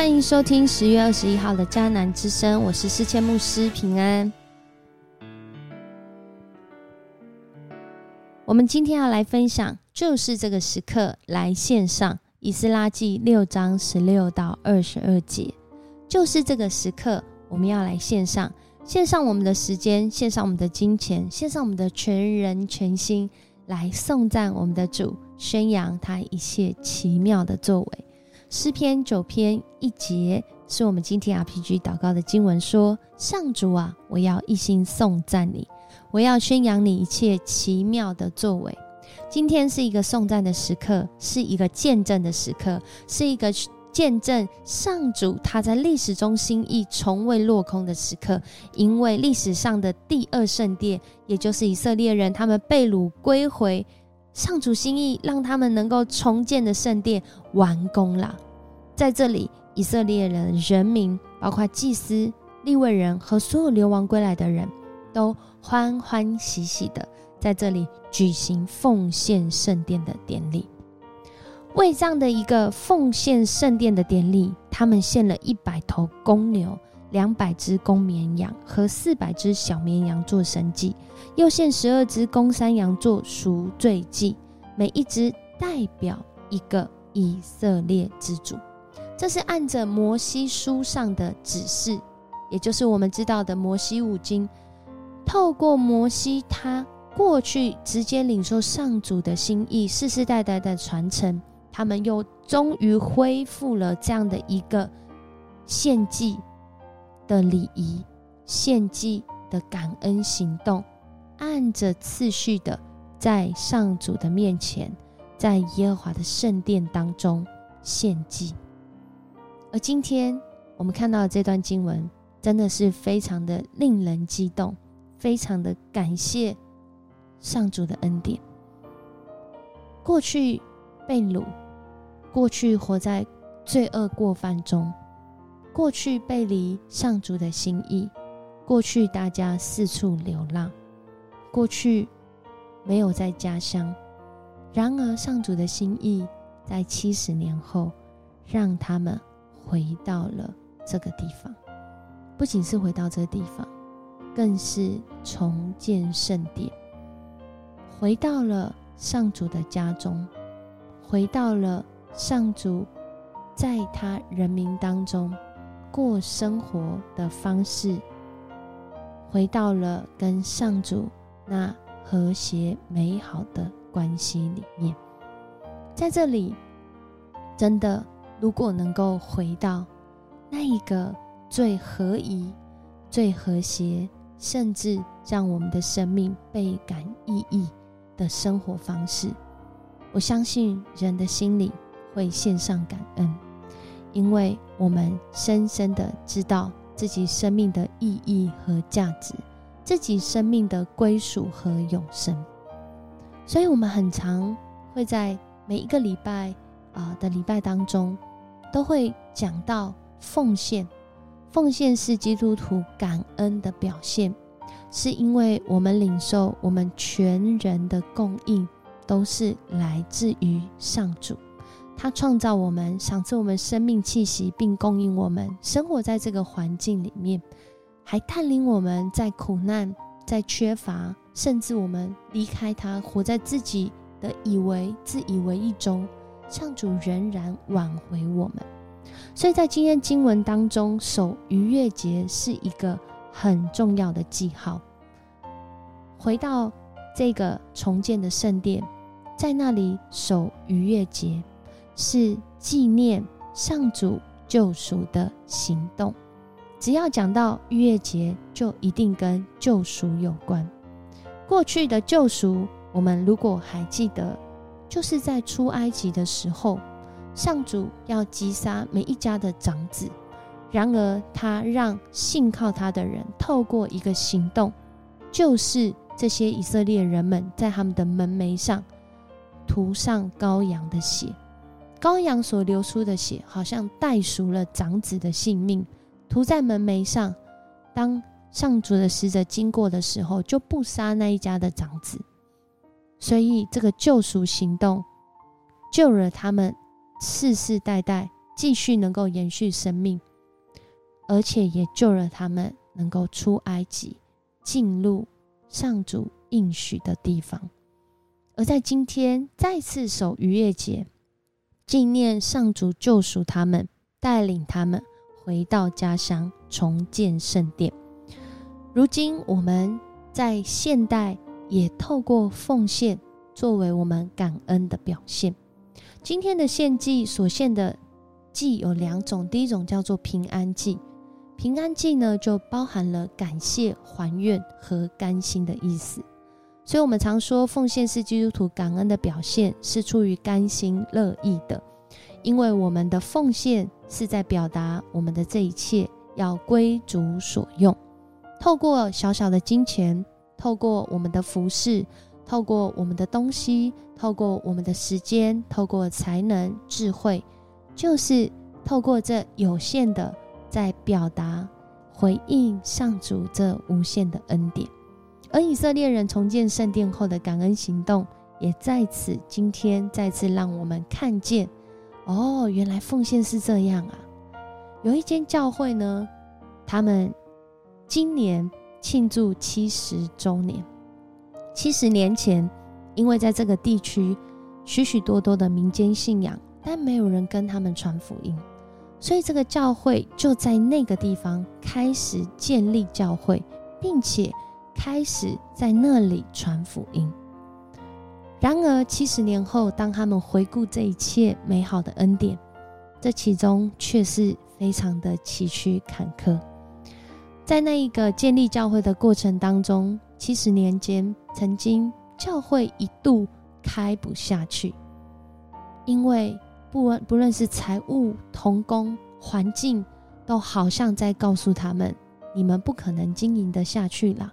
欢迎收听十月二十一号的迦南之声，我是世千牧师平安。我们今天要来分享，就是这个时刻来线上以斯拉记六章十六到二十二节，就是这个时刻，我们要来线上，献上我们的时间，献上我们的金钱，献上我们的全人全心，来颂赞我们的主，宣扬他一切奇妙的作为。诗篇九篇一节是我们今天 RPG 祷告的经文，说：“上主啊，我要一心颂赞你，我要宣扬你一切奇妙的作为。”今天是一个颂赞的时刻，是一个见证的时刻，是一个见证上主他在历史中心意从未落空的时刻。因为历史上的第二圣殿，也就是以色列人他们被掳归回。上主心意让他们能够重建的圣殿完工了，在这里，以色列人人民，包括祭司、立位人和所有流亡归来的人都欢欢喜喜的在这里举行奉献圣殿的典礼。为这样的一个奉献圣殿的典礼，他们献了一百头公牛。两百只公绵羊和四百只小绵羊做神祭，又献十二只公山羊做赎罪祭，每一只代表一个以色列之主。这是按着摩西书上的指示，也就是我们知道的摩西五经，透过摩西他过去直接领受上主的心意，世世代代的传承，他们又终于恢复了这样的一个献祭。的礼仪、献祭的感恩行动，按着次序的在上主的面前，在耶和华的圣殿当中献祭。而今天我们看到的这段经文，真的是非常的令人激动，非常的感谢上主的恩典。过去被掳，过去活在罪恶过犯中。过去背离上主的心意，过去大家四处流浪，过去没有在家乡。然而上主的心意在七十年后，让他们回到了这个地方。不仅是回到这个地方，更是重建圣殿，回到了上主的家中，回到了上主在他人民当中。过生活的方式，回到了跟上主那和谐美好的关系里面。在这里，真的，如果能够回到那一个最合宜、最和谐，甚至让我们的生命倍感意义的生活方式，我相信人的心里会献上感恩。因为我们深深的知道自己生命的意义和价值，自己生命的归属和永生，所以我们很常会在每一个礼拜啊的礼拜当中，都会讲到奉献。奉献是基督徒感恩的表现，是因为我们领受我们全人的供应都是来自于上主。他创造我们，赏赐我们生命气息，并供应我们生活在这个环境里面，还带领我们在苦难、在缺乏，甚至我们离开他，活在自己的以为、自以为意中，上主仍然挽回我们。所以在今天经文当中，守逾越节是一个很重要的记号。回到这个重建的圣殿，在那里守逾越节。是纪念上主救赎的行动。只要讲到逾越节，就一定跟救赎有关。过去的救赎，我们如果还记得，就是在出埃及的时候，上主要击杀每一家的长子。然而，他让信靠他的人透过一个行动，就是这些以色列人们在他们的门楣上涂上羔羊的血。羔羊所流出的血，好像代赎了长子的性命，涂在门楣上。当上主的使者经过的时候，就不杀那一家的长子。所以，这个救赎行动救了他们世世代代继续能够延续生命，而且也救了他们能够出埃及，进入上主应许的地方。而在今天再次守逾越节，纪念上主救赎他们，带领他们回到家乡，重建圣殿。如今我们在现代也透过奉献作为我们感恩的表现。今天的献祭所献的祭有两种，第一种叫做平安祭，平安祭呢就包含了感谢、还愿和甘心的意思。所以，我们常说奉献是基督徒感恩的表现，是出于甘心乐意的，因为我们的奉献是在表达我们的这一切要归主所用。透过小小的金钱，透过我们的服饰，透过我们的东西，透过我们的时间，透过才能、智慧，就是透过这有限的，在表达回应上主这无限的恩典。而以色列人重建圣殿后的感恩行动，也在此今天再次让我们看见：哦，原来奉献是这样啊！有一间教会呢，他们。今年庆祝七十周年。七十年前，因为在这个地区许许多多的民间信仰，但没有人跟他们传福音，所以这个教会就在那个地方开始建立教会，并且开始在那里传福音。然而，七十年后，当他们回顾这一切美好的恩典，这其中却是非常的崎岖坎坷。在那一个建立教会的过程当中，七十年间，曾经教会一度开不下去，因为不不论是财务、童工、环境，都好像在告诉他们：你们不可能经营的下去了。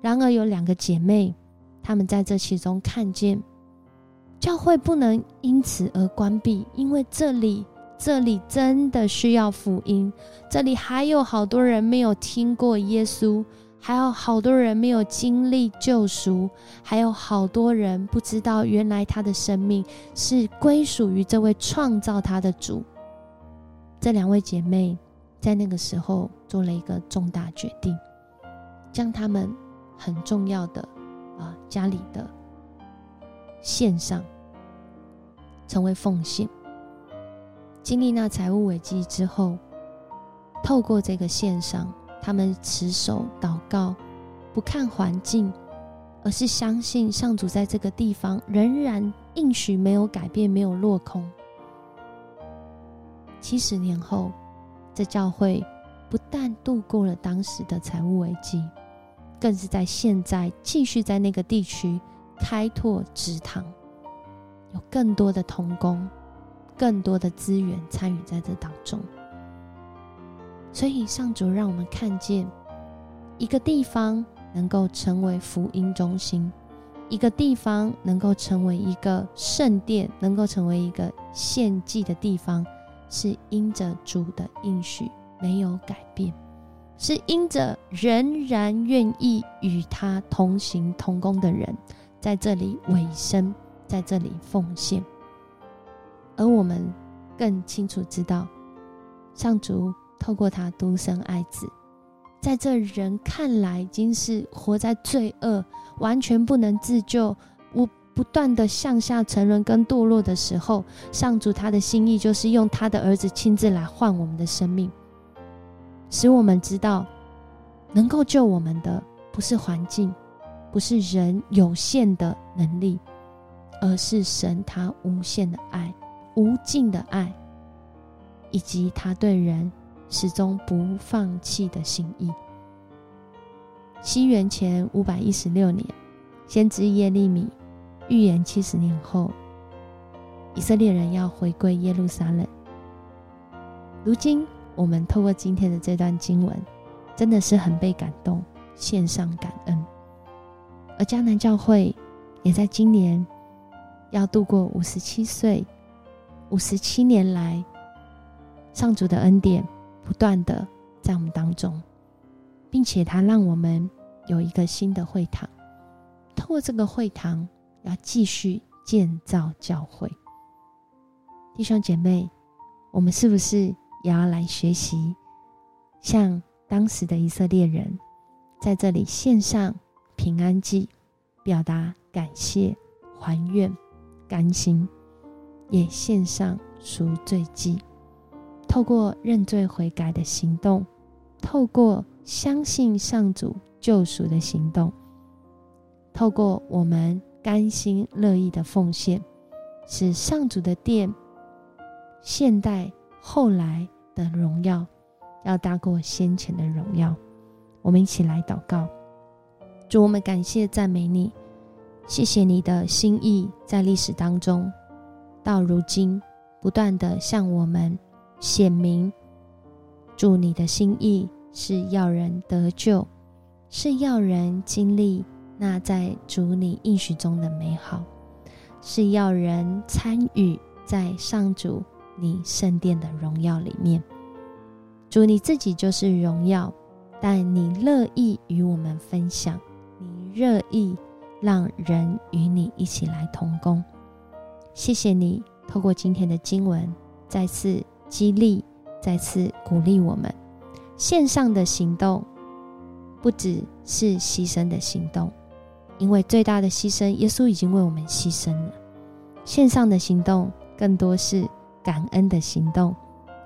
然而，有两个姐妹，她们在这其中看见，教会不能因此而关闭，因为这里。这里真的需要福音，这里还有好多人没有听过耶稣，还有好多人没有经历救赎，还有好多人不知道原来他的生命是归属于这位创造他的主。这两位姐妹在那个时候做了一个重大决定，将他们很重要的啊家里的献上，成为奉献。经历那财务危机之后，透过这个线上，他们持守祷告，不看环境，而是相信上主在这个地方仍然应许没有改变，没有落空。七十年后，这教会不但度过了当时的财务危机，更是在现在继续在那个地区开拓职堂，有更多的童工。更多的资源参与在这当中，所以上主让我们看见一个地方能够成为福音中心，一个地方能够成为一个圣殿，能够成为一个献祭的地方，是因着主的应许没有改变，是因着仍然愿意与他同行同工的人在这里委身，在这里奉献。而我们更清楚知道，上主透过他独生爱子，在这人看来已经是活在罪恶、完全不能自救、我不断的向下沉沦跟堕落的时候，上主他的心意就是用他的儿子亲自来换我们的生命，使我们知道，能够救我们的不是环境，不是人有限的能力，而是神他无限的爱。无尽的爱，以及他对人始终不放弃的心意。西元前五百一十六年，先知耶利米预言七十年后，以色列人要回归耶路撒冷。如今，我们透过今天的这段经文，真的是很被感动，献上感恩。而迦南教会也在今年要度过五十七岁。五十七年来，上主的恩典不断的在我们当中，并且他让我们有一个新的会堂。透过这个会堂，要继续建造教会。弟兄姐妹，我们是不是也要来学习，像当时的以色列人，在这里献上平安祭，表达感谢、还愿、甘心，也献上赎罪祭，透过认罪悔改的行动，透过相信上主救赎的行动，透过我们甘心乐意的奉献。使上主的殿，现代后来的荣耀，要大过先前的荣耀。我们一起来祷告：主，我们感谢赞美你，谢谢你的心意在历史当中，到如今不断的向我们显明。主，你的心意是要人得救，是要人经历那在主你应许中的美好。是要人参与在上主你圣殿的荣耀里面。主你自己就是荣耀，但你乐意与我们分享，你乐意让人与你一起来同工。谢谢你透过今天的经文，再次激励，再次鼓励我们。线上的行动不只是牺牲的行动。因为最大的牺牲，耶稣已经为我们牺牲了。线上的行动更多是感恩的行动，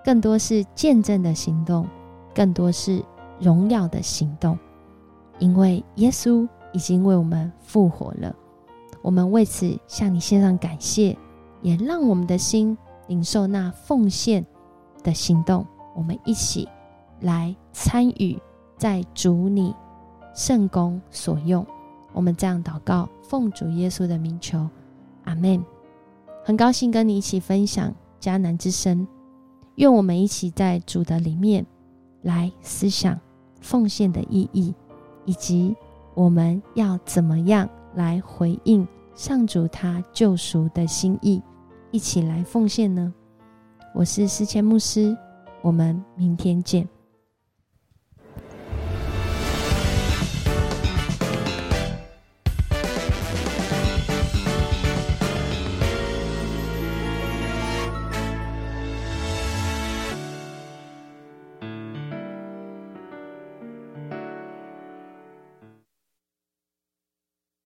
更多是见证的行动，更多是荣耀的行动。因为耶稣已经为我们复活了，我们为此向你献上感谢，也让我们的心领受那奉献的行动。我们一起来参与，在主你圣功所用。我们这样祷告，奉主耶稣的名求，阿门。很高兴跟你一起分享迦南之声，愿我们一起在主的里面来思想奉献的意义，以及我们要怎么样来回应上主他救赎的心意，一起来奉献呢？我是思谦牧师，我们明天见。